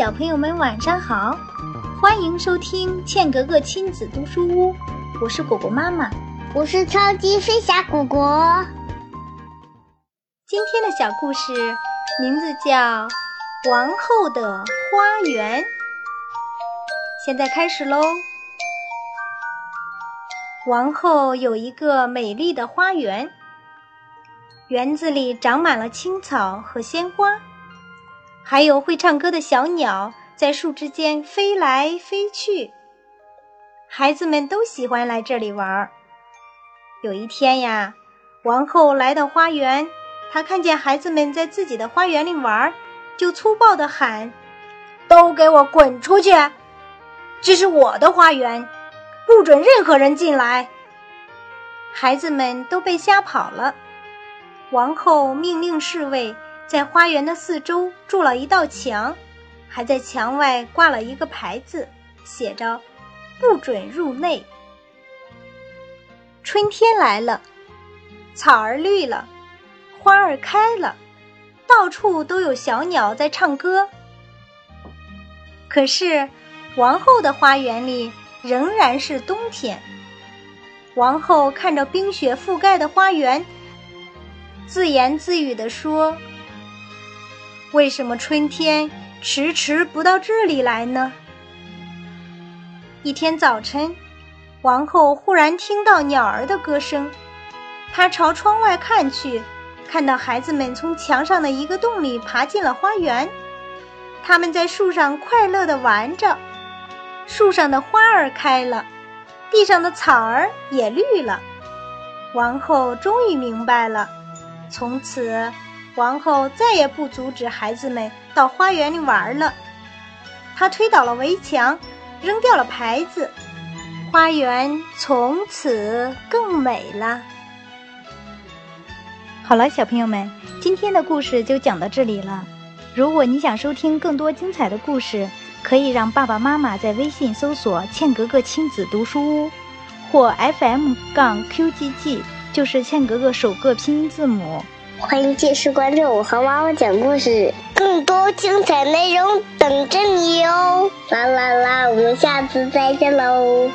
小朋友们晚上好，欢迎收听茜格格亲子读书屋，我是果果妈妈，我是超级飞侠果果。今天的小故事名字叫《王后的花园》，现在开始喽。王后有一个美丽的花园，园子里长满了青草和鲜花。还有会唱歌的小鸟在树枝间飞来飞去，孩子们都喜欢来这里玩。有一天呀，王后来到花园，她看见孩子们在自己的花园里玩，就粗暴地喊：“都给我滚出去！这是我的花园，不准任何人进来！”孩子们都被吓跑了。王后命令侍卫。在花园的四周筑了一道墙，还在墙外挂了一个牌子，写着“不准入内”。春天来了，草儿绿了，花儿开了，到处都有小鸟在唱歌。可是，王后的花园里仍然是冬天。王后看着冰雪覆盖的花园，自言自语地说。为什么春天迟迟不到这里来呢？一天早晨，王后忽然听到鸟儿的歌声，她朝窗外看去，看到孩子们从墙上的一个洞里爬进了花园，他们在树上快乐地玩着，树上的花儿开了，地上的草儿也绿了。王后终于明白了，从此。王后再也不阻止孩子们到花园里玩了，她推倒了围墙，扔掉了牌子，花园从此更美了。好了，小朋友们，今天的故事就讲到这里了。如果你想收听更多精彩的故事，可以让爸爸妈妈在微信搜索“茜格格亲子读书屋”或 FM 杠 QGG，就是茜格格首个拼音字母。欢迎继续关注我和妈妈讲故事，更多精彩内容等着你哦！啦啦啦，我们下次再见喽！